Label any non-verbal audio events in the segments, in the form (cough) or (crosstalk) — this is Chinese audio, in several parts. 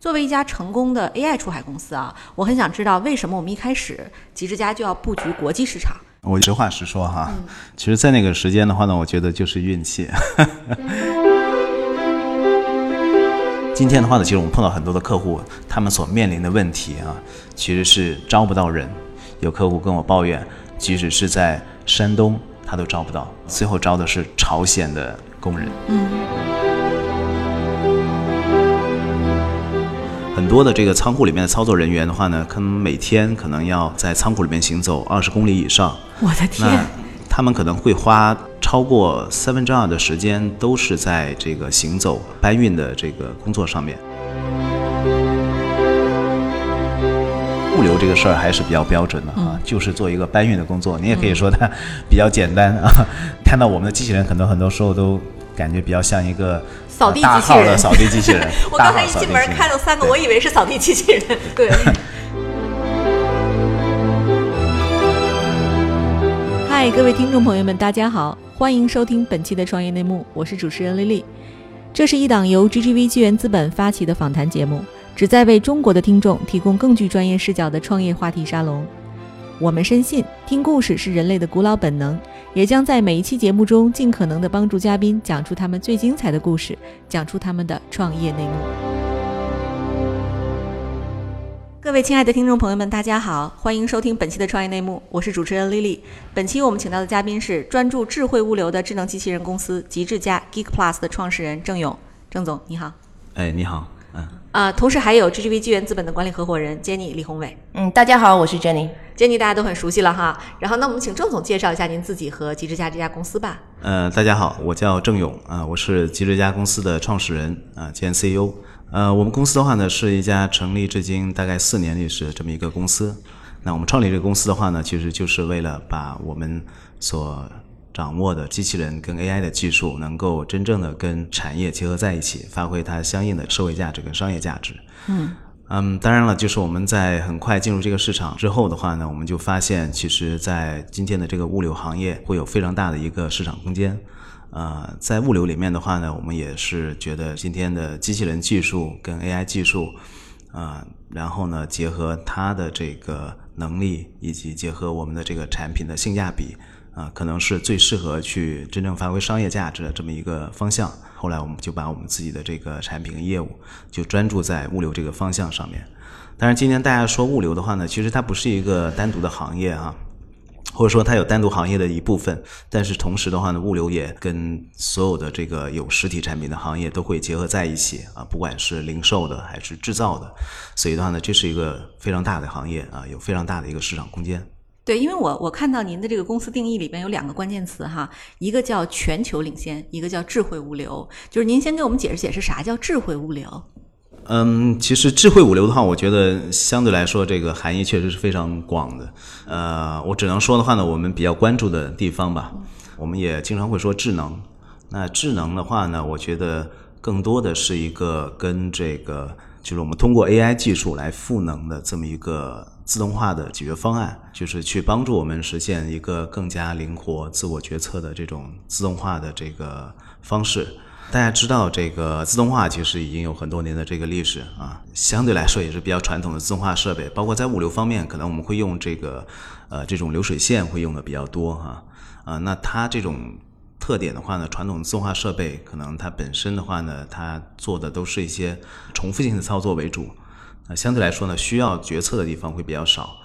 作为一家成功的 AI 出海公司啊，我很想知道为什么我们一开始极致家就要布局国际市场？我实话实说哈，其实，在那个时间的话呢，我觉得就是运气。(laughs) 今天的话呢，其实我们碰到很多的客户，他们所面临的问题啊，其实是招不到人。有客户跟我抱怨，即使是在山东，他都招不到，最后招的是朝鲜的工人。嗯。多的这个仓库里面的操作人员的话呢，可能每天可能要在仓库里面行走二十公里以上。我的天！那他们可能会花超过三分之二的时间都是在这个行走搬运的这个工作上面。物流这个事儿还是比较标准的啊，就是做一个搬运的工作。你也可以说它比较简单啊。(laughs) 看到我们的机器人，可能很多时候都感觉比较像一个。扫地机器人，扫地机器人。(laughs) 我刚才一进门看到三个，我以为是扫地机器人。对。(laughs) 嗨，各位听众朋友们，大家好，欢迎收听本期的创业内幕，我是主持人丽丽。这是一档由 GGV 纪元资本发起的访谈节目，旨在为中国的听众提供更具专业视角的创业话题沙龙。我们深信，听故事是人类的古老本能，也将在每一期节目中尽可能的帮助嘉宾讲出他们最精彩的故事，讲出他们的创业内幕。各位亲爱的听众朋友们，大家好，欢迎收听本期的创业内幕，我是主持人丽丽。本期我们请到的嘉宾是专注智慧物流的智能机器人公司极致家 Geek Plus 的创始人郑勇，郑总你好。哎，你好。啊，同时还有 GGV 纪元资本的管理合伙人 Jenny 李宏伟。嗯，大家好，我是 Jenny。Jenny 大家都很熟悉了哈。然后，那我们请郑总介绍一下您自己和极致家这家公司吧。呃，大家好，我叫郑勇啊，我是极致家公司的创始人啊兼 CEO。呃，我们公司的话呢，是一家成立至今大概四年历史这么一个公司。那我们创立这个公司的话呢，其实就是为了把我们所掌握的机器人跟 AI 的技术，能够真正的跟产业结合在一起，发挥它相应的社会价值跟商业价值。嗯嗯，当然了，就是我们在很快进入这个市场之后的话呢，我们就发现，其实，在今天的这个物流行业会有非常大的一个市场空间。呃，在物流里面的话呢，我们也是觉得今天的机器人技术跟 AI 技术，啊，然后呢，结合它的这个能力，以及结合我们的这个产品的性价比。啊，可能是最适合去真正发挥商业价值的这么一个方向。后来我们就把我们自己的这个产品业务就专注在物流这个方向上面。但是今天大家说物流的话呢，其实它不是一个单独的行业啊，或者说它有单独行业的一部分。但是同时的话呢，物流也跟所有的这个有实体产品的行业都会结合在一起啊，不管是零售的还是制造的。所以的话呢，这是一个非常大的行业啊，有非常大的一个市场空间。对，因为我我看到您的这个公司定义里边有两个关键词哈，一个叫全球领先，一个叫智慧物流。就是您先给我们解释解释啥叫智慧物流？嗯，其实智慧物流的话，我觉得相对来说这个含义确实是非常广的。呃，我只能说的话呢，我们比较关注的地方吧，我们也经常会说智能。那智能的话呢，我觉得更多的是一个跟这个，就是我们通过 AI 技术来赋能的这么一个。自动化的解决方案，就是去帮助我们实现一个更加灵活、自我决策的这种自动化的这个方式。大家知道，这个自动化其实已经有很多年的这个历史啊，相对来说也是比较传统的自动化设备。包括在物流方面，可能我们会用这个呃这种流水线会用的比较多哈啊。那它这种特点的话呢，传统自动化设备可能它本身的话呢，它做的都是一些重复性的操作为主。那相对来说呢，需要决策的地方会比较少。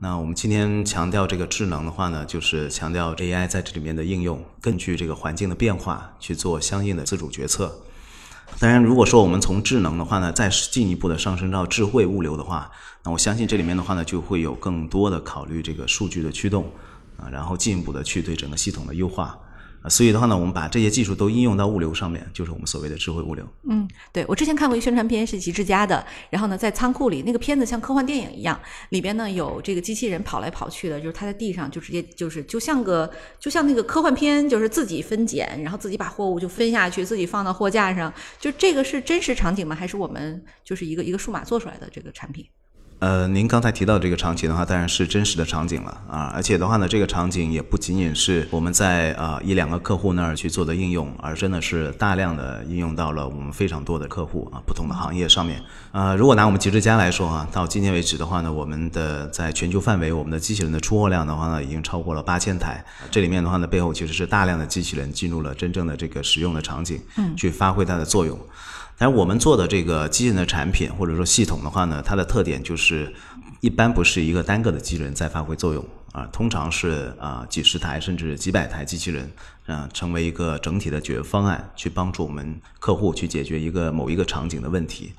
那我们今天强调这个智能的话呢，就是强调 AI 在这里面的应用，根据这个环境的变化去做相应的自主决策。当然，如果说我们从智能的话呢，再进一步的上升到智慧物流的话，那我相信这里面的话呢，就会有更多的考虑这个数据的驱动啊，然后进一步的去对整个系统的优化。所以的话呢，我们把这些技术都应用到物流上面，就是我们所谓的智慧物流。嗯，对我之前看过一个宣传片，是极致家的，然后呢，在仓库里，那个片子像科幻电影一样，里边呢有这个机器人跑来跑去的，就是它在地上就直接就是就像个就像那个科幻片，就是自己分拣，然后自己把货物就分下去，自己放到货架上，就这个是真实场景吗？还是我们就是一个一个数码做出来的这个产品？呃，您刚才提到这个场景的话，当然是真实的场景了啊，而且的话呢，这个场景也不仅仅是我们在啊一两个客户那儿去做的应用，而真的是大量的应用到了我们非常多的客户啊，不同的行业上面。呃，如果拿我们极致家来说啊，到今天为止的话呢，我们的在全球范围，我们的机器人的出货量的话呢，已经超过了八千台。这里面的话呢，背后其实是大量的机器人进入了真正的这个使用的场景，嗯，去发挥它的作用。但是我们做的这个机器人的产品或者说系统的话呢，它的特点就是。一般不是一个单个的机器人在发挥作用啊，通常是啊几十台甚至几百台机器人，啊成为一个整体的解决方案，去帮助我们客户去解决一个某一个场景的问题。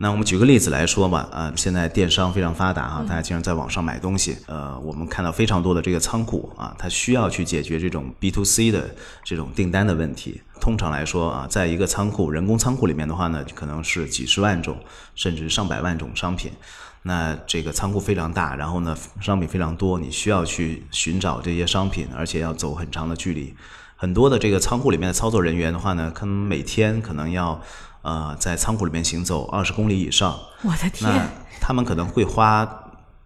那我们举个例子来说吧，啊现在电商非常发达哈，大家经常在网上买东西，呃我们看到非常多的这个仓库啊，它需要去解决这种 B to C 的这种订单的问题。通常来说啊，在一个仓库人工仓库里面的话呢，可能是几十万种甚至上百万种商品。那这个仓库非常大，然后呢，商品非常多，你需要去寻找这些商品，而且要走很长的距离。很多的这个仓库里面的操作人员的话呢，可能每天可能要呃在仓库里面行走二十公里以上。我的天！那他们可能会花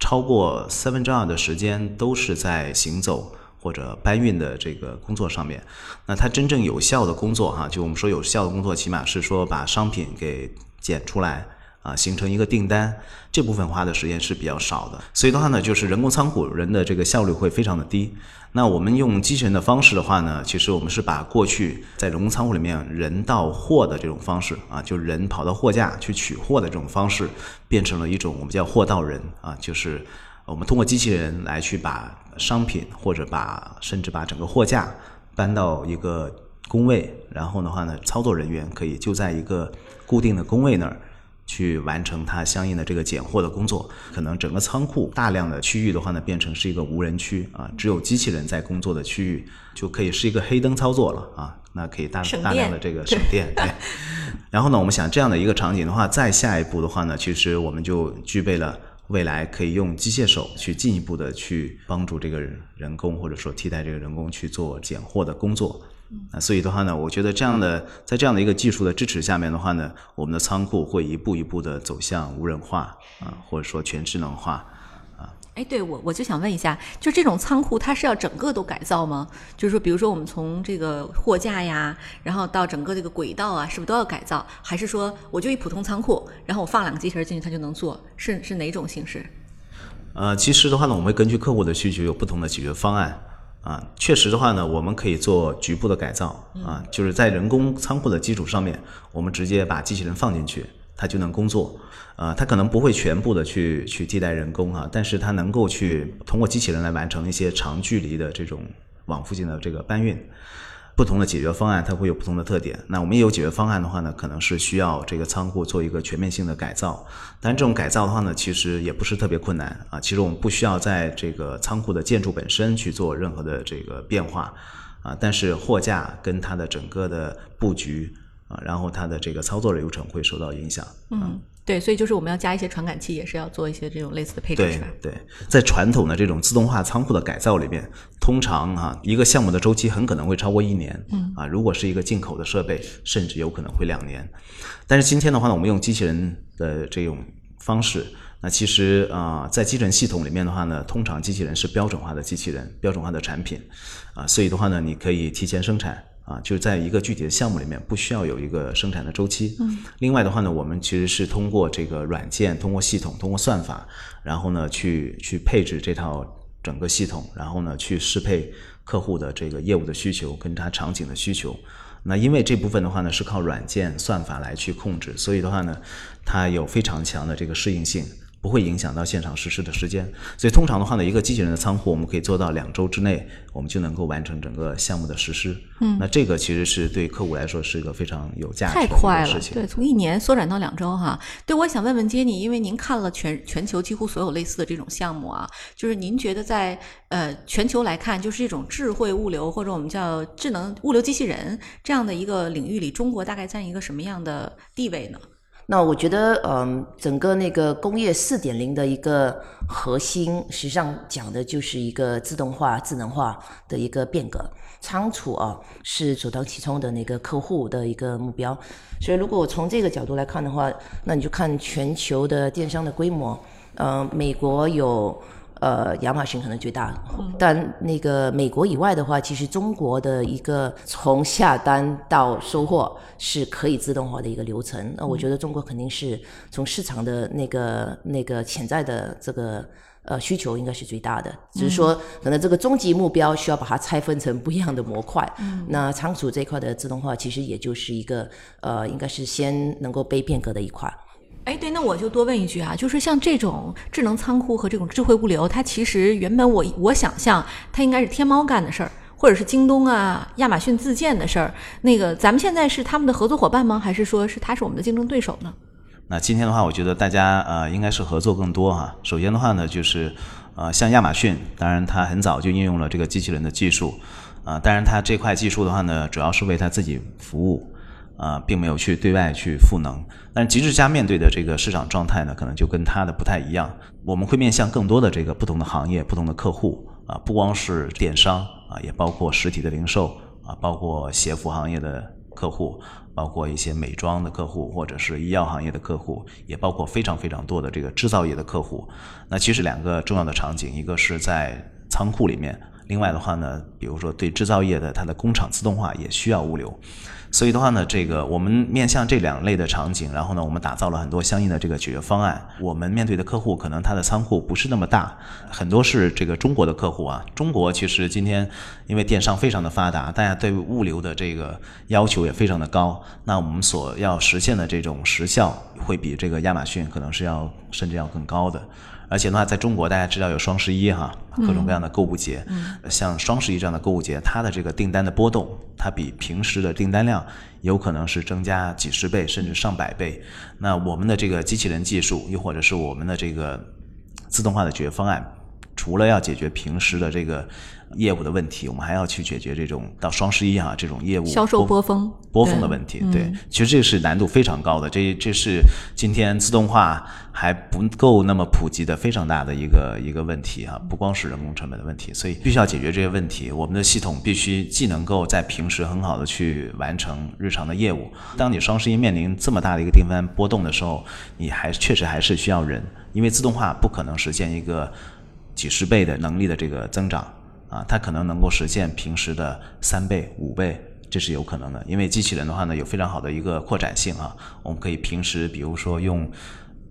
超过三分之二的时间都是在行走或者搬运的这个工作上面。那他真正有效的工作哈，就我们说有效的工作，起码是说把商品给捡出来。啊，形成一个订单，这部分花的时间是比较少的，所以的话呢，就是人工仓库人的这个效率会非常的低。那我们用机器人的方式的话呢，其实我们是把过去在人工仓库里面人到货的这种方式啊，就人跑到货架去取货的这种方式，变成了一种我们叫货到人啊，就是我们通过机器人来去把商品或者把甚至把整个货架搬到一个工位，然后的话呢，操作人员可以就在一个固定的工位那儿。去完成它相应的这个拣货的工作，可能整个仓库大量的区域的话呢，变成是一个无人区啊，只有机器人在工作的区域，就可以是一个黑灯操作了啊，那可以大大量的这个省电。对。(laughs) 然后呢，我们想这样的一个场景的话，再下一步的话呢，其实我们就具备了未来可以用机械手去进一步的去帮助这个人工或者说替代这个人工去做拣货的工作。啊，所以的话呢，我觉得这样的在这样的一个技术的支持下面的话呢，我们的仓库会一步一步的走向无人化啊，或者说全智能化啊。哎，对我我就想问一下，就这种仓库它是要整个都改造吗？就是说，比如说我们从这个货架呀，然后到整个这个轨道啊，是不是都要改造？还是说我就一普通仓库，然后我放两个机器人进去它就能做？是是哪种形式？呃，其实的话呢，我们会根据客户的需求有不同的解决方案。啊，确实的话呢，我们可以做局部的改造啊，就是在人工仓库的基础上面，我们直接把机器人放进去，它就能工作。啊，它可能不会全部的去去替代人工啊，但是它能够去通过机器人来完成一些长距离的这种往附近的这个搬运。不同的解决方案，它会有不同的特点。那我们也有解决方案的话呢，可能是需要这个仓库做一个全面性的改造。但这种改造的话呢，其实也不是特别困难啊。其实我们不需要在这个仓库的建筑本身去做任何的这个变化啊。但是货架跟它的整个的布局啊，然后它的这个操作流程会受到影响。嗯。对，所以就是我们要加一些传感器，也是要做一些这种类似的配置，是吧？对，在传统的这种自动化仓库的改造里面，通常啊，一个项目的周期很可能会超过一年。嗯。啊，如果是一个进口的设备，甚至有可能会两年。但是今天的话呢，我们用机器人的这种方式，那其实啊，在机器人系统里面的话呢，通常机器人是标准化的机器人，标准化的产品，啊，所以的话呢，你可以提前生产。啊，就在一个具体的项目里面，不需要有一个生产的周期。嗯。另外的话呢，我们其实是通过这个软件、通过系统、通过算法，然后呢，去去配置这套整个系统，然后呢，去适配客户的这个业务的需求跟他场景的需求。那因为这部分的话呢，是靠软件算法来去控制，所以的话呢，它有非常强的这个适应性。不会影响到现场实施的时间，所以通常的话呢，一个机器人的仓库我们可以做到两周之内，我们就能够完成整个项目的实施。嗯，那这个其实是对客户来说是一个非常有价值的事情。对，从一年缩短到两周哈。对，我想问问杰尼，因为您看了全全球几乎所有类似的这种项目啊，就是您觉得在呃全球来看，就是这种智慧物流或者我们叫智能物流机器人这样的一个领域里，中国大概占一个什么样的地位呢？那我觉得，嗯，整个那个工业四点零的一个核心，实际上讲的就是一个自动化、智能化的一个变革。仓储啊，是首当其冲的那个客户的一个目标。所以，如果我从这个角度来看的话，那你就看全球的电商的规模，嗯，美国有呃亚马逊可能最大，但那个美国以外的话，其实中国的一个从下单到收货是可以自动化的一个流程。那我觉得中国肯定是从市场的那个那个潜在的这个。呃，需求应该是最大的，只是说可能这个终极目标需要把它拆分成不一样的模块。那仓储这一块的自动化其实也就是一个呃，应该是先能够被变革的一块。哎，对，那我就多问一句啊，就是像这种智能仓库和这种智慧物流，它其实原本我我想象它应该是天猫干的事儿，或者是京东啊、亚马逊自建的事儿。那个咱们现在是他们的合作伙伴吗？还是说是他是我们的竞争对手呢？那今天的话，我觉得大家呃应该是合作更多哈。首先的话呢，就是呃像亚马逊，当然它很早就应用了这个机器人的技术，啊，当然它这块技术的话呢，主要是为它自己服务，啊，并没有去对外去赋能。但极致家面对的这个市场状态呢，可能就跟它的不太一样。我们会面向更多的这个不同的行业、不同的客户啊，不光是电商啊，也包括实体的零售啊，包括鞋服行业的客户。包括一些美妆的客户，或者是医药行业的客户，也包括非常非常多的这个制造业的客户。那其实两个重要的场景，一个是在仓库里面，另外的话呢，比如说对制造业的它的工厂自动化也需要物流。所以的话呢，这个我们面向这两类的场景，然后呢，我们打造了很多相应的这个解决方案。我们面对的客户可能他的仓库不是那么大，很多是这个中国的客户啊。中国其实今天因为电商非常的发达，大家对物流的这个要求也非常的高。那我们所要实现的这种时效，会比这个亚马逊可能是要甚至要更高的。而且的话，在中国大家知道有双十一哈，各种各样的购物节，像双十一这样的购物节，它的这个订单的波动，它比平时的订单量有可能是增加几十倍甚至上百倍。那我们的这个机器人技术，又或者是我们的这个自动化的解决方案，除了要解决平时的这个。业务的问题，我们还要去解决这种到双十一啊这种业务销售波峰波峰的问题。对，其实这个是难度非常高的，这这是今天自动化还不够那么普及的非常大的一个一个问题啊，不光是人工成本的问题，所以必须要解决这些问题。我们的系统必须既能够在平时很好的去完成日常的业务，当你双十一面临这么大的一个订单波动的时候，你还确实还是需要人，因为自动化不可能实现一个几十倍的能力的这个增长。啊，它可能能够实现平时的三倍、五倍，这是有可能的。因为机器人的话呢，有非常好的一个扩展性啊。我们可以平时，比如说用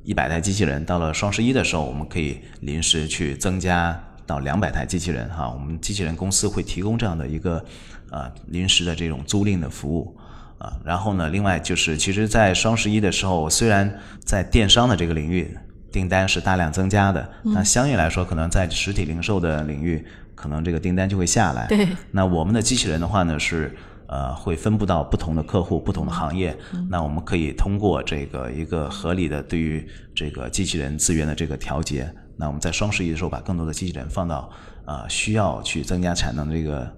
一百台机器人，到了双十一的时候，我们可以临时去增加到两百台机器人哈。我们机器人公司会提供这样的一个呃临时的这种租赁的服务啊。然后呢，另外就是，其实，在双十一的时候，虽然在电商的这个领域订单是大量增加的，那相应来说，可能在实体零售的领域。可能这个订单就会下来。对。那我们的机器人的话呢，是呃会分布到不同的客户、不同的行业。那我们可以通过这个一个合理的对于这个机器人资源的这个调节。那我们在双十一的时候，把更多的机器人放到呃需要去增加产能的这个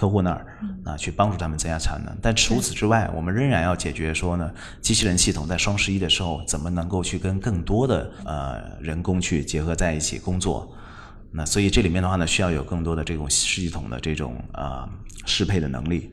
客户那儿，啊，去帮助他们增加产能。但除此之外，我们仍然要解决说呢，机器人系统在双十一的时候怎么能够去跟更多的呃人工去结合在一起工作。那所以这里面的话呢，需要有更多的这种系统的这种呃适配的能力。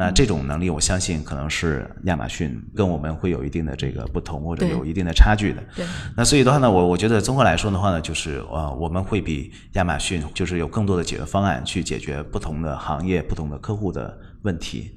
那这种能力，我相信可能是亚马逊跟我们会有一定的这个不同，或者有一定的差距的。对。那所以的话呢，我我觉得综合来说的话呢，就是呃，我们会比亚马逊就是有更多的解决方案去解决不同的行业、不同的客户的问题。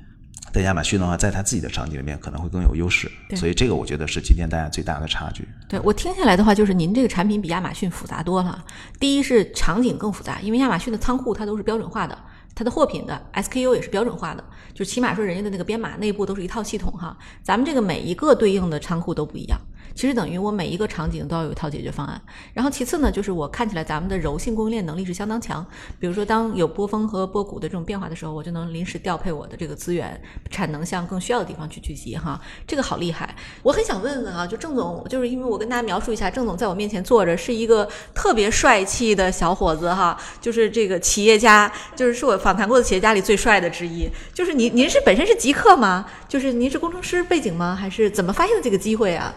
但亚马逊的话，在它自己的场景里面可能会更有优势，所以这个我觉得是今天大家最大的差距。对我听下来的话，就是您这个产品比亚马逊复杂多了。第一是场景更复杂，因为亚马逊的仓库它都是标准化的，它的货品的 SKU 也是标准化的，就起码说人家的那个编码内部都是一套系统哈。咱们这个每一个对应的仓库都不一样。其实等于我每一个场景都要有一套解决方案。然后其次呢，就是我看起来咱们的柔性供应链能力是相当强。比如说，当有波峰和波谷的这种变化的时候，我就能临时调配我的这个资源，产能向更需要的地方去聚集。哈，这个好厉害。我很想问问啊，就郑总，就是因为我跟大家描述一下，郑总在我面前坐着是一个特别帅气的小伙子哈，就是这个企业家，就是是我访谈过的企业家里最帅的之一。就是您，您是本身是极客吗？就是您是工程师背景吗？还是怎么发现的这个机会啊？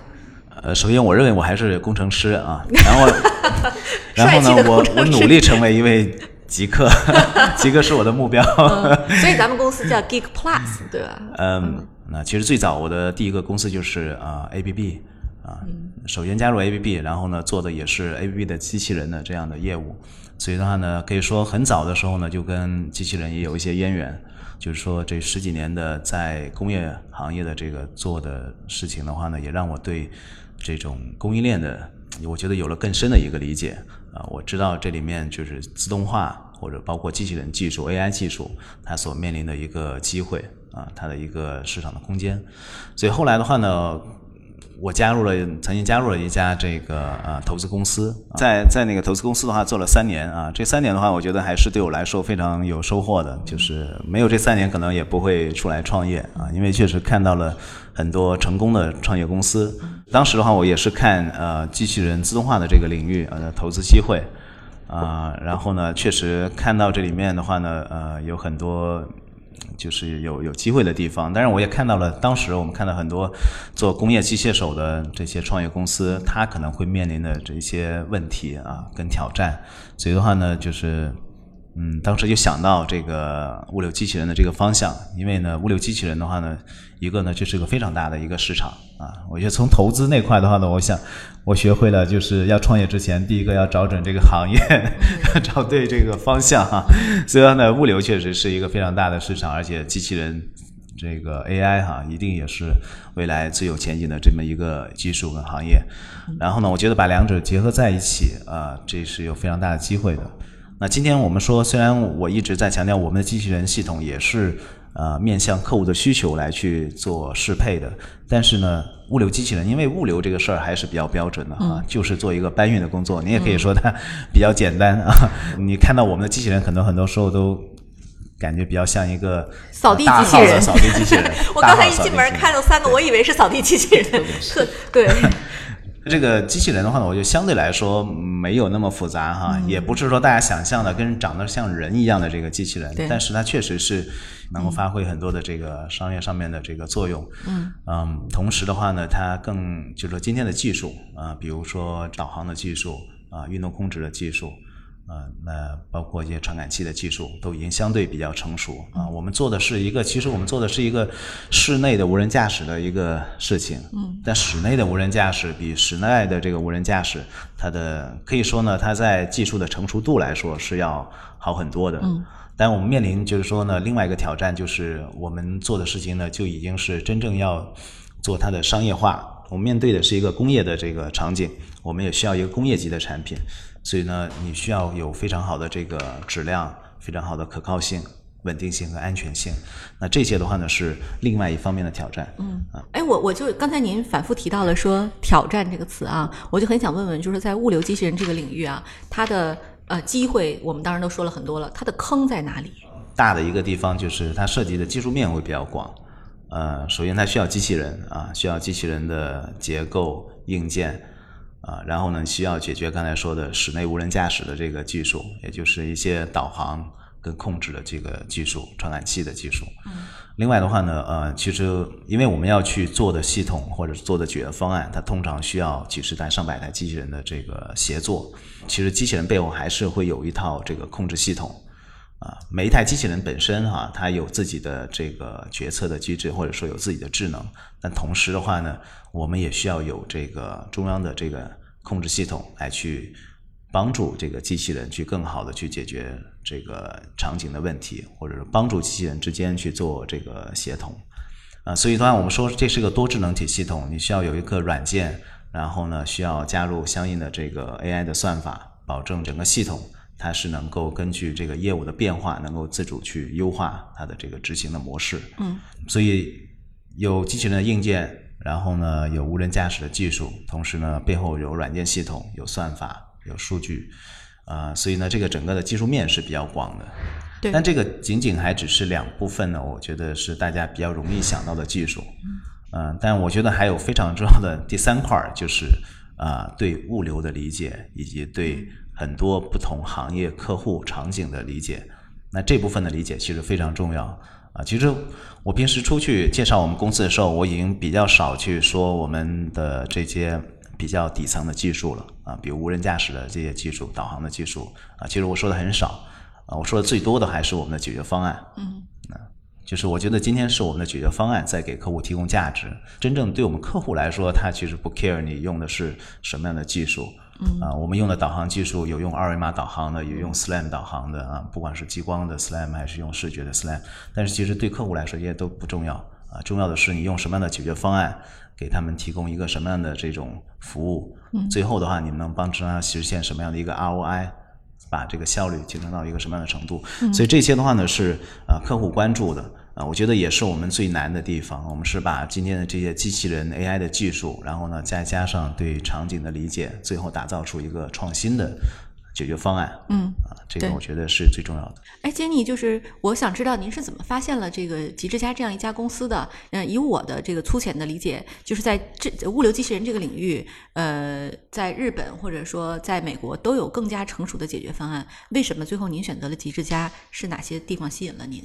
呃，首先我认为我还是工程师啊，(laughs) 然后，(laughs) 然后呢，我我努力成为一位极客，(laughs) 极客是我的目标。所以咱们公司叫 Geek Plus，对吧？嗯，那其实最早我的第一个公司就是啊 ABB，啊。首先加入 ABB，然后呢做的也是 ABB 的机器人的这样的业务，所以的话呢，可以说很早的时候呢就跟机器人也有一些渊源。就是说这十几年的在工业行业的这个做的事情的话呢，也让我对这种供应链的，我觉得有了更深的一个理解啊。我知道这里面就是自动化。或者包括机器人技术、AI 技术，它所面临的一个机会啊，它的一个市场的空间。所以后来的话呢，我加入了，曾经加入了一家这个呃投资公司，在在那个投资公司的话做了三年啊，这三年的话，我觉得还是对我来说非常有收获的。就是没有这三年，可能也不会出来创业啊，因为确实看到了很多成功的创业公司。当时的话，我也是看呃机器人自动化的这个领域呃投资机会。啊，然后呢，确实看到这里面的话呢，呃，有很多就是有有机会的地方。但是我也看到了，当时我们看到很多做工业机械手的这些创业公司，它可能会面临的这些问题啊，跟挑战。所以的话呢，就是。嗯，当时就想到这个物流机器人的这个方向，因为呢，物流机器人的话呢，一个呢就是个非常大的一个市场啊。我觉得从投资那块的话呢，我想我学会了，就是要创业之前，第一个要找准这个行业，(laughs) 找对这个方向哈。所以呢，物流确实是一个非常大的市场，而且机器人这个 AI 哈，一定也是未来最有前景的这么一个技术跟行业。然后呢，我觉得把两者结合在一起啊，这是有非常大的机会的。那今天我们说，虽然我一直在强调我们的机器人系统也是呃面向客户的需求来去做适配的，但是呢，物流机器人因为物流这个事儿还是比较标准的啊，就是做一个搬运的工作，你也可以说它 (laughs) 比较简单啊。你看到我们的机器人，可能很多时候都感觉比较像一个扫地机器人，扫地机器人。(laughs) 我刚才一进门看到三个，我以为是扫地机器人，(laughs) 对。这个机器人的话呢，我就相对来说没有那么复杂哈，也不是说大家想象的跟长得像人一样的这个机器人，但是它确实是能够发挥很多的这个商业上面的这个作用。嗯，嗯，同时的话呢，它更就是说今天的技术啊，比如说导航的技术啊，运动控制的技术。啊，那包括一些传感器的技术都已经相对比较成熟啊。我们做的是一个，其实我们做的是一个室内的无人驾驶的一个事情。嗯。但室内的无人驾驶比室外的这个无人驾驶，它的可以说呢，它在技术的成熟度来说是要好很多的。嗯。但我们面临就是说呢，另外一个挑战就是我们做的事情呢，就已经是真正要做它的商业化。我们面对的是一个工业的这个场景，我们也需要一个工业级的产品。所以呢，你需要有非常好的这个质量，非常好的可靠性、稳定性和安全性。那这些的话呢，是另外一方面的挑战。嗯啊，哎，我我就刚才您反复提到了说“挑战”这个词啊，我就很想问问，就是在物流机器人这个领域啊，它的呃机会，我们当然都说了很多了，它的坑在哪里？大的一个地方就是它涉及的技术面会比较广。呃，首先它需要机器人啊，需要机器人的结构硬件。啊，然后呢，需要解决刚才说的室内无人驾驶的这个技术，也就是一些导航跟控制的这个技术，传感器的技术。嗯。另外的话呢，呃，其实因为我们要去做的系统或者做的解决方案，它通常需要几十台、上百台机器人的这个协作。其实机器人背后还是会有一套这个控制系统。啊，每一台机器人本身哈，它有自己的这个决策的机制，或者说有自己的智能。但同时的话呢，我们也需要有这个中央的这个控制系统来去帮助这个机器人去更好的去解决这个场景的问题，或者是帮助机器人之间去做这个协同。啊，所以当然，我们说这是个多智能体系统，你需要有一个软件，然后呢，需要加入相应的这个 AI 的算法，保证整个系统。它是能够根据这个业务的变化，能够自主去优化它的这个执行的模式。嗯，所以有机器人的硬件，然后呢有无人驾驶的技术，同时呢背后有软件系统、有算法、有数据，啊，所以呢这个整个的技术面是比较广的。对。但这个仅仅还只是两部分呢，我觉得是大家比较容易想到的技术。嗯。但我觉得还有非常重要的第三块，就是啊对物流的理解以及对。很多不同行业客户场景的理解，那这部分的理解其实非常重要啊。其实我平时出去介绍我们公司的时候，我已经比较少去说我们的这些比较底层的技术了啊，比如无人驾驶的这些技术、导航的技术啊。其实我说的很少啊，我说的最多的还是我们的解决方案。嗯，就是我觉得今天是我们的解决方案在给客户提供价值。真正对我们客户来说，他其实不 care 你用的是什么样的技术。嗯啊，我们用的导航技术有用二维码导航的，有用 SLAM 导航的啊，不管是激光的 SLAM 还是用视觉的 SLAM，但是其实对客户来说这些都不重要啊，重要的是你用什么样的解决方案，给他们提供一个什么样的这种服务。嗯，最后的话，你们能帮助他实现什么样的一个 ROI，把这个效率提升到一个什么样的程度？所以这些的话呢是啊客户关注的。啊，我觉得也是我们最难的地方。我们是把今天的这些机器人 AI 的技术，然后呢再加上对场景的理解，最后打造出一个创新的解决方案。嗯，啊，这个我觉得是最重要的。哎，杰尼，就是我想知道您是怎么发现了这个极致家这样一家公司的？嗯，以我的这个粗浅的理解，就是在这物流机器人这个领域，呃，在日本或者说在美国都有更加成熟的解决方案。为什么最后您选择了极致家？是哪些地方吸引了您？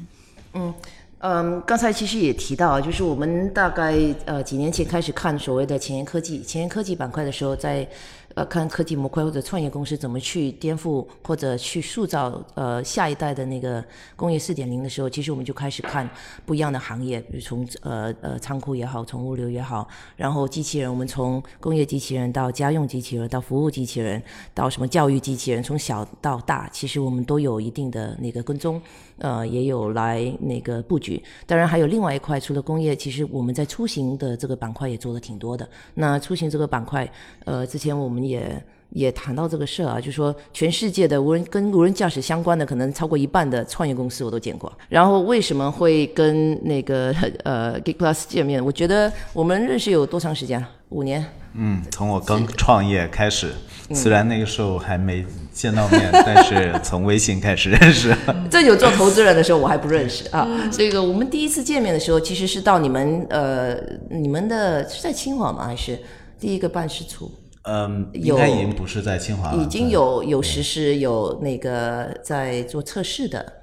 嗯。嗯，刚才其实也提到，就是我们大概呃几年前开始看所谓的前沿科技、前沿科技板块的时候，在。呃，看科技模块或者创业公司怎么去颠覆或者去塑造呃下一代的那个工业四点零的时候，其实我们就开始看不一样的行业，比如从呃呃仓库也好，从物流也好，然后机器人，我们从工业机器人到家用机器人，到服务机器人，到什么教育机器人，从小到大，其实我们都有一定的那个跟踪，呃，也有来那个布局。当然还有另外一块，除了工业，其实我们在出行的这个板块也做的挺多的。那出行这个板块，呃，之前我们。也也谈到这个事儿啊，就说全世界的无人跟无人驾驶相关的，可能超过一半的创业公司我都见过。然后为什么会跟那个 (laughs) 呃 Geek Plus 见面？我觉得我们认识有多长时间了？五年。嗯，从我刚创业开始，虽然那个时候还没见到面，(laughs) 但是从微信开始认识。(laughs) 这有做投资人的时候我还不认识啊。这个我们第一次见面的时候，其实是到你们呃你们的是在清华吗？还是第一个办事处？嗯，应该已经不是在清华了。已经有有实施有那个在做测试的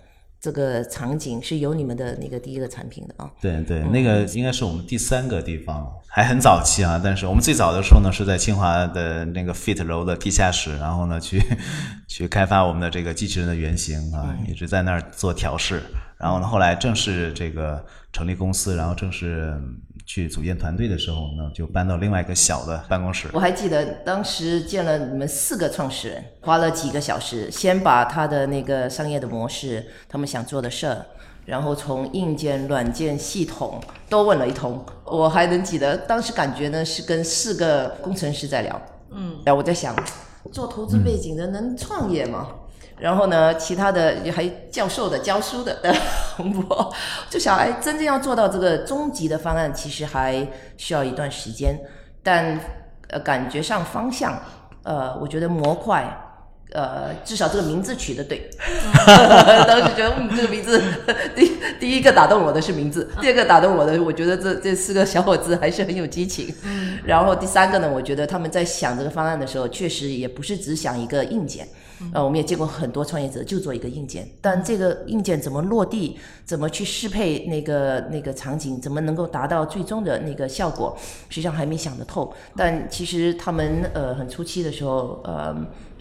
这个场景，是有你们的那个第一个产品的啊。对对，那个应该是我们第三个地方，还很早期啊。但是我们最早的时候呢，是在清华的那个 Fit 楼的地下室，然后呢去 (laughs) 去开发我们的这个机器人的原型啊，一直在那儿做调试。然后呢，后来正式这个成立公司，然后正式。去组建团队的时候呢，就搬到另外一个小的办公室。我还记得当时见了你们四个创始人，花了几个小时，先把他的那个商业的模式，他们想做的事儿，然后从硬件、软件、系统都问了一通。我还能记得当时感觉呢，是跟四个工程师在聊。嗯，然后我在想，做投资背景的能创业吗？然后呢，其他的还教授的、教书的，(laughs) 我就想，哎，真正要做到这个终极的方案，其实还需要一段时间。但呃，感觉上方向，呃，我觉得模块。呃，至少这个名字取得对，(laughs) 当时觉得嗯，这个名字第第一个打动我的是名字，第二个打动我的，我觉得这这四个小伙子还是很有激情。然后第三个呢，我觉得他们在想这个方案的时候，确实也不是只想一个硬件。呃，我们也见过很多创业者就做一个硬件，但这个硬件怎么落地，怎么去适配那个那个场景，怎么能够达到最终的那个效果，实际上还没想得透。但其实他们呃很初期的时候，呃。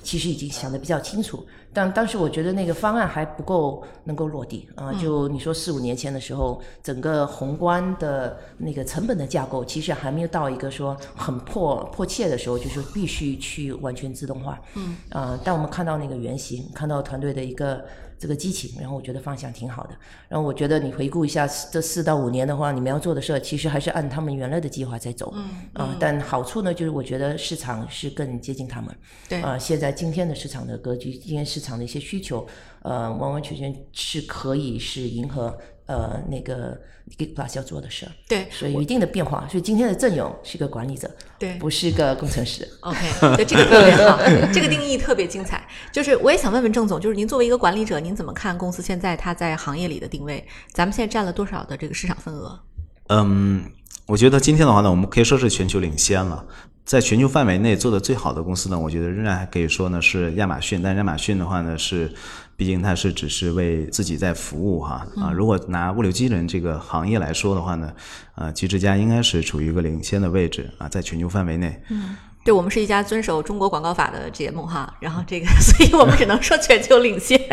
其实已经想的比较清楚，但当时我觉得那个方案还不够能够落地啊。就你说四五年前的时候，整个宏观的那个成本的架构，其实还没有到一个说很迫迫切的时候，就是必须去完全自动化。嗯，啊，但我们看到那个原型，看到团队的一个。这个激情，然后我觉得方向挺好的。然后我觉得你回顾一下这四到五年的话，你们要做的事儿，其实还是按他们原来的计划在走。嗯啊，但好处呢，就是我觉得市场是更接近他们。对啊，现在今天的市场的格局，今天市场的一些需求，呃，完完全全是可以是迎合。呃，那个 Geek Plus 要做的事儿，对，所以有一定的变化。所以今天的阵容是个管理者，对，不是个工程师。OK，对，这个特别好，这个定义特别精彩。就是我也想问问郑总，就是您作为一个管理者，您怎么看公司现在它在行业里的定位？咱们现在占了多少的这个市场份额？嗯，我觉得今天的话呢，我们可以说是全球领先了。在全球范围内做的最好的公司呢，我觉得仍然还可以说呢是亚马逊。但亚马逊的话呢是，毕竟它是只是为自己在服务哈啊。如果拿物流机器人这个行业来说的话呢，呃，极致家应该是处于一个领先的位置啊，在全球范围内。嗯，对我们是一家遵守中国广告法的节目哈，(laughs) 然后这个，(laughs) 所以我们只能说全球领先。(laughs)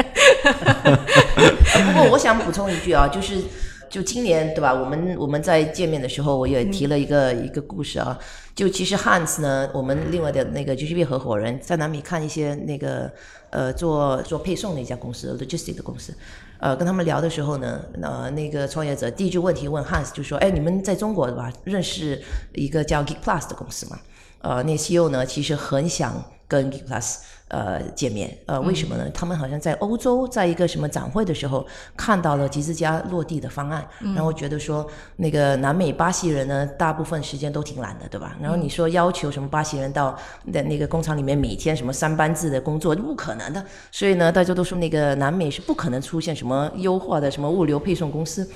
不过我想补充一句啊，就是。就今年对吧？我们我们在见面的时候，我也提了一个、一个故事啊。就其实 Hans 呢，我们另外的那个 GGB 合伙人在南美看一些那个呃做做配送的一家公司 logistic 的公司，呃跟他们聊的时候呢，呃那个创业者第一句问题问 Hans 就说：“哎，你们在中国对吧？认识一个叫 Geek Plus 的公司吗？”呃，那 CEO 呢其实很想跟 Geek Plus。呃，见面，呃，为什么呢？他们好像在欧洲，在一个什么展会的时候，看到了吉之家落地的方案，然后觉得说，那个南美巴西人呢，大部分时间都挺懒的，对吧？然后你说要求什么巴西人到那那个工厂里面每天什么三班制的工作，不可能的。所以呢，大家都说那个南美是不可能出现什么优化的什么物流配送公司。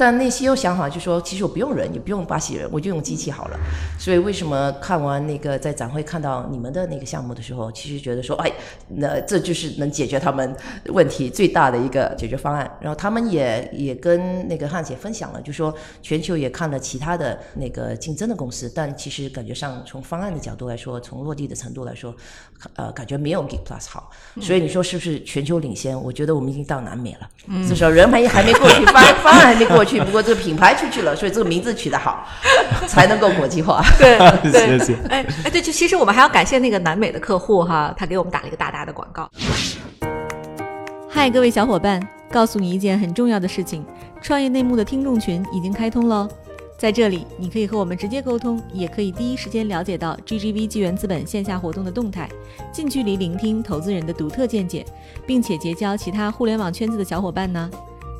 但内心又想好就说，其实我不用人，也不用巴西人，我就用机器好了。所以为什么看完那个在展会看到你们的那个项目的时候，其实觉得说，哎，那这就是能解决他们问题最大的一个解决方案。然后他们也也跟那个汉姐分享了，就说全球也看了其他的那个竞争的公司，但其实感觉上从方案的角度来说，从落地的程度来说，呃，感觉没有 Geek Plus 好。所以你说是不是全球领先？我觉得我们已经到南美了，至少人还还没过去，方方案还没过去。去，不过这个品牌出去了，所以这个名字取得好，才能够国际化。(laughs) 对对，哎哎，对，就其实我们还要感谢那个南美的客户哈，他给我们打了一个大大的广告。嗨，各位小伙伴，告诉你一件很重要的事情：创业内幕的听众群已经开通喽。在这里，你可以和我们直接沟通，也可以第一时间了解到 GGV 纪元资本线下活动的动态，近距离聆听投资人的独特见解，并且结交其他互联网圈子的小伙伴呢。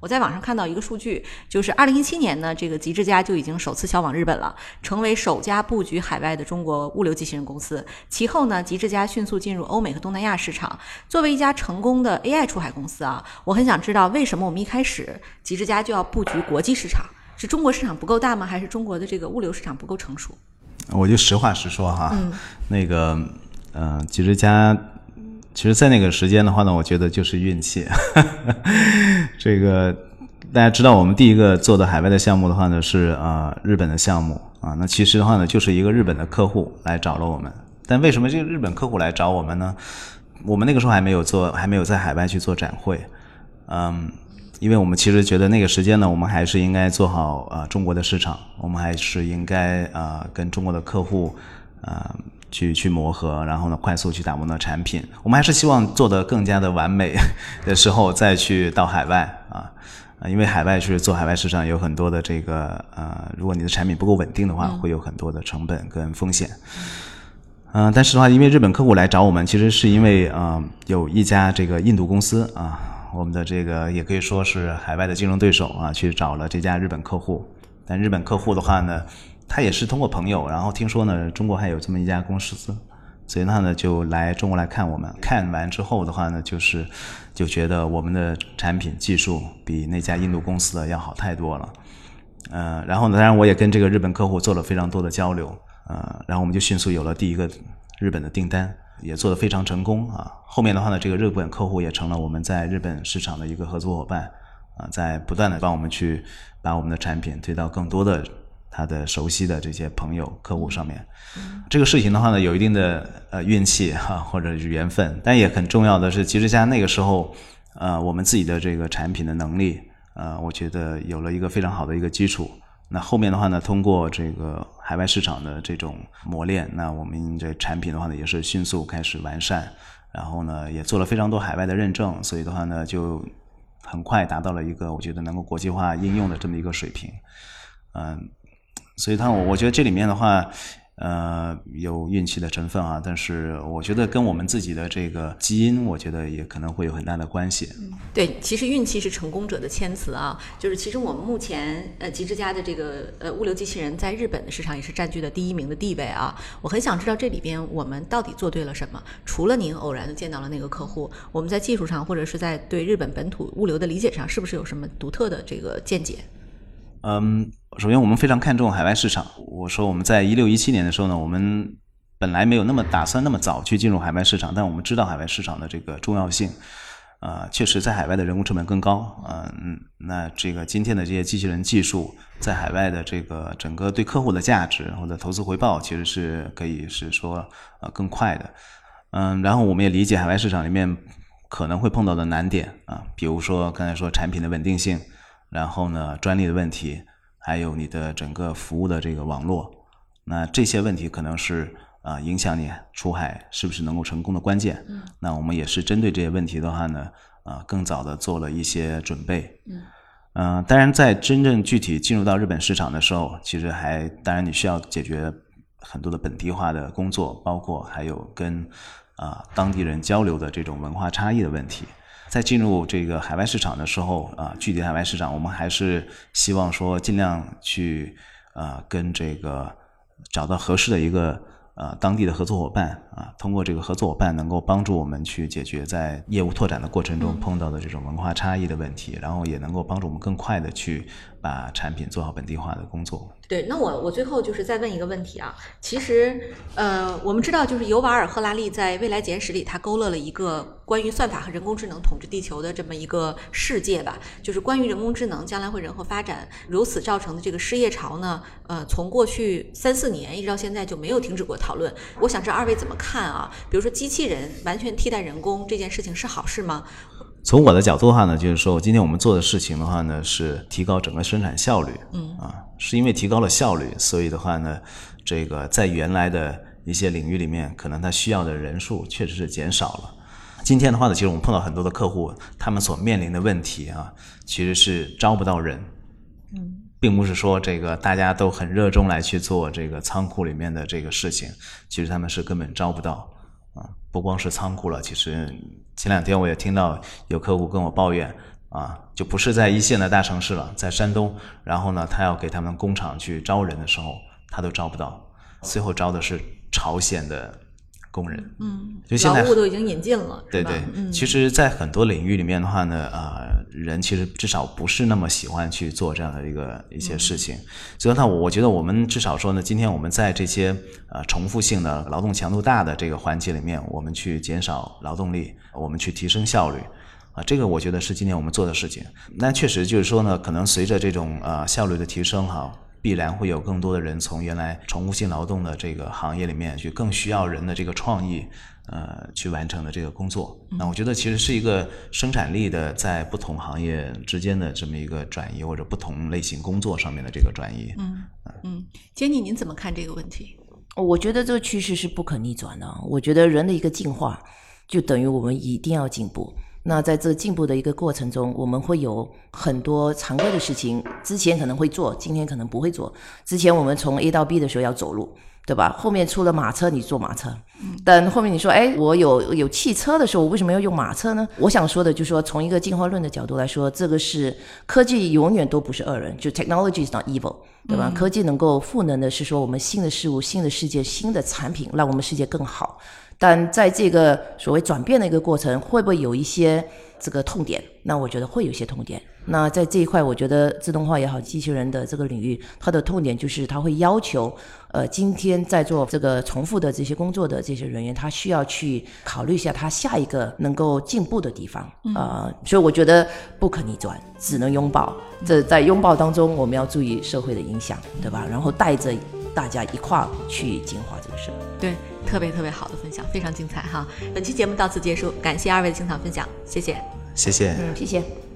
我在网上看到一个数据，就是二零一七年呢，这个极致家就已经首次销往日本了，成为首家布局海外的中国物流机器人公司。其后呢，极致家迅速进入欧美和东南亚市场。作为一家成功的 AI 出海公司啊，我很想知道为什么我们一开始极致家就要布局国际市场？是中国市场不够大吗？还是中国的这个物流市场不够成熟？我就实话实说哈，那个，嗯，极致家。其实，在那个时间的话呢，我觉得就是运气。(laughs) 这个大家知道，我们第一个做的海外的项目的话呢，是啊日本的项目啊。那其实的话呢，就是一个日本的客户来找了我们。但为什么这个日本客户来找我们呢？我们那个时候还没有做，还没有在海外去做展会。嗯，因为我们其实觉得那个时间呢，我们还是应该做好啊中国的市场，我们还是应该啊跟中国的客户啊。去去磨合，然后呢，快速去打磨的产品。我们还是希望做得更加的完美的时候再去到海外啊，因为海外是做海外市场有很多的这个呃，如果你的产品不够稳定的话，会有很多的成本跟风险。嗯，但是的话，因为日本客户来找我们，其实是因为啊，有一家这个印度公司啊，我们的这个也可以说是海外的竞争对手啊，去找了这家日本客户。但日本客户的话呢？他也是通过朋友，然后听说呢，中国还有这么一家公司，所以他呢就来中国来看我们。看完之后的话呢，就是就觉得我们的产品技术比那家印度公司的要好太多了。呃，然后呢，当然我也跟这个日本客户做了非常多的交流，呃，然后我们就迅速有了第一个日本的订单，也做得非常成功啊。后面的话呢，这个日本客户也成了我们在日本市场的一个合作伙伴，啊，在不断的帮我们去把我们的产品推到更多的。他的熟悉的这些朋友、客户上面，这个事情的话呢，有一定的呃运气哈，(laughs) 或者是缘分，但也很重要的是，其实像那个时候，呃，我们自己的这个产品的能力，呃，我觉得有了一个非常好的一个基础。那后面的话呢，通过这个海外市场的这种磨练，那我们这产品的话呢，也是迅速开始完善，然后呢，也做了非常多海外的认证，所以的话呢，就很快达到了一个我觉得能够国际化应用的这么一个水平，嗯。所以，他我我觉得这里面的话，呃，有运气的成分啊，但是我觉得跟我们自己的这个基因，我觉得也可能会有很大的关系。对，其实运气是成功者的谦词啊。就是其实我们目前呃，极致家的这个呃物流机器人在日本的市场也是占据了第一名的地位啊。我很想知道这里边我们到底做对了什么？除了您偶然的见到了那个客户，我们在技术上或者是在对日本本土物流的理解上，是不是有什么独特的这个见解？嗯，首先我们非常看重海外市场。我说我们在一六一七年的时候呢，我们本来没有那么打算那么早去进入海外市场，但我们知道海外市场的这个重要性。啊，确实在海外的人工成本更高。嗯，那这个今天的这些机器人技术在海外的这个整个对客户的价值或者投资回报，其实是可以是说呃更快的。嗯，然后我们也理解海外市场里面可能会碰到的难点啊，比如说刚才说产品的稳定性，然后呢专利的问题，还有你的整个服务的这个网络，那这些问题可能是。啊，影响你出海是不是能够成功的关键？嗯，那我们也是针对这些问题的话呢，啊，更早的做了一些准备。嗯，嗯，当然，在真正具体进入到日本市场的时候，其实还当然你需要解决很多的本地化的工作，包括还有跟啊当地人交流的这种文化差异的问题。在进入这个海外市场的时候，啊，具体海外市场，我们还是希望说尽量去啊跟这个找到合适的一个。呃，当地的合作伙伴啊，通过这个合作伙伴能够帮助我们去解决在业务拓展的过程中碰到的这种文化差异的问题，然后也能够帮助我们更快的去把产品做好本地化的工作。对，那我我最后就是再问一个问题啊，其实呃，我们知道就是尤瓦尔·赫拉利在《未来简史》里，他勾勒了一个关于算法和人工智能统治地球的这么一个世界吧，就是关于人工智能将来会如何发展，如此造成的这个失业潮呢？呃，从过去三四年一直到现在就没有停止过讨论。我想知道二位怎么看啊？比如说机器人完全替代人工这件事情是好事吗？从我的角度的话呢，就是说今天我们做的事情的话呢，是提高整个生产效率。嗯啊，是因为提高了效率，所以的话呢，这个在原来的一些领域里面，可能它需要的人数确实是减少了。今天的话呢，其实我们碰到很多的客户，他们所面临的问题啊，其实是招不到人。嗯，并不是说这个大家都很热衷来去做这个仓库里面的这个事情，其实他们是根本招不到。啊，不光是仓库了，其实。前两天我也听到有客户跟我抱怨，啊，就不是在一线的大城市了，在山东，然后呢，他要给他们工厂去招人的时候，他都招不到，最后招的是朝鲜的。工人，嗯，就现在劳务都已经引进了，对对，嗯其实，在很多领域里面的话呢，啊，人其实至少不是那么喜欢去做这样的一个一些事情。所以，呢我觉得我们至少说呢，今天我们在这些呃重复性的劳动强度大的这个环节里面，我们去减少劳动力，我们去提升效率，啊，这个我觉得是今天我们做的事情。那确实就是说呢，可能随着这种呃效率的提升，哈。必然会有更多的人从原来重复性劳动的这个行业里面去，更需要人的这个创意，呃，去完成的这个工作。那我觉得其实是一个生产力的在不同行业之间的这么一个转移，或者不同类型工作上面的这个转移。嗯嗯，坚尼，您怎么看这个问题？我觉得这个趋势是不可逆转的。我觉得人的一个进化，就等于我们一定要进步。那在这进步的一个过程中，我们会有很多常规的事情，之前可能会做，今天可能不会做。之前我们从 A 到 B 的时候要走路，对吧？后面出了马车，你坐马车。但后面你说，哎，我有有汽车的时候，我为什么要用马车呢？我想说的就是说，从一个进化论的角度来说，这个是科技永远都不是恶人，就 technology is not evil，对吧？科技能够赋能的是说，我们新的事物、新的世界、新的产品，让我们世界更好。但在这个所谓转变的一个过程，会不会有一些这个痛点？那我觉得会有一些痛点。那在这一块，我觉得自动化也好，机器人的这个领域，它的痛点就是它会要求，呃，今天在做这个重复的这些工作的这些人员，他需要去考虑一下他下一个能够进步的地方啊。所以我觉得不可逆转，只能拥抱。这在拥抱当中，我们要注意社会的影响，对吧？然后带着大家一块去进化这个社会。对。特别特别好的分享，非常精彩哈！本期节目到此结束，感谢二位的精彩分享，谢谢，谢谢，嗯，谢谢。